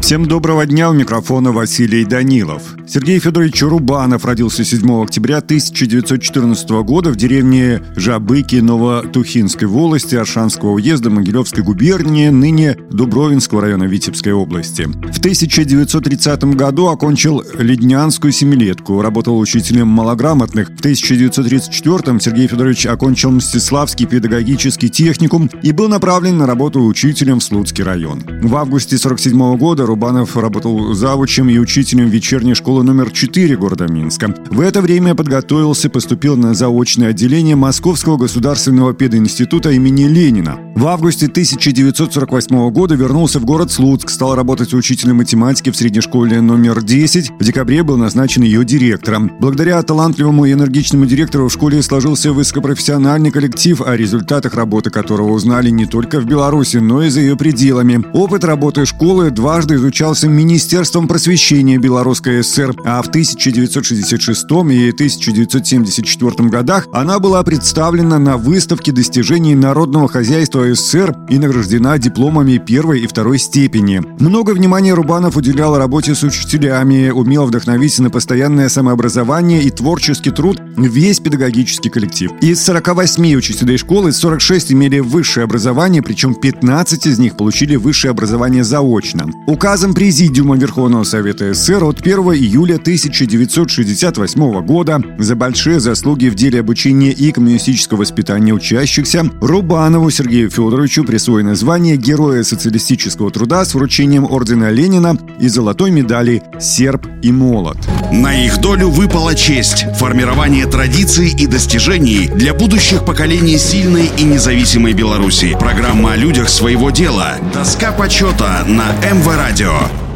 Всем доброго дня, у микрофона Василий Данилов. Сергей Федорович Рубанов родился 7 октября 1914 года в деревне Жабыки Новотухинской волости Аршанского уезда Могилевской губернии, ныне Дубровинского района Витебской области. В 1930 году окончил Леднянскую семилетку, работал учителем малограмотных. В 1934 Сергей Федорович окончил Мстиславский педагогический техникум и был направлен на работу учителем в Слуцкий район. В августе 1947 года Рубанов работал завучем и учителем вечерней школы номер 4 города Минска. В это время подготовился, поступил на заочное отделение Московского государственного пединститута имени Ленина. В августе 1948 года вернулся в город Слуцк, стал работать учителем математики в средней школе номер 10. В декабре был назначен ее директором. Благодаря талантливому и энергичному директору в школе сложился высокопрофессиональный коллектив, о результатах работы которого узнали не только в Беларуси, но и за ее пределами. Опыт работы школы дважды изучался Министерством просвещения Белорусской ССР, а в 1966 и 1974 годах она была представлена на выставке достижений народного хозяйства СССР и награждена дипломами первой и второй степени. Много внимания Рубанов уделял работе с учителями, умел вдохновить на постоянное самообразование и творческий труд весь педагогический коллектив. Из 48 учителей школы 46 имели высшее образование, причем 15 из них получили высшее образование заочно. Указ Указом Президиума Верховного Совета СССР от 1 июля 1968 года за большие заслуги в деле обучения и коммунистического воспитания учащихся Рубанову Сергею Федоровичу присвоено звание Героя социалистического труда с вручением ордена Ленина и золотой медали «Серб и молот». На их долю выпала честь – формирование традиций и достижений для будущих поколений сильной и независимой Беларуси. Программа о людях своего дела. Доска почета на МВ Радио.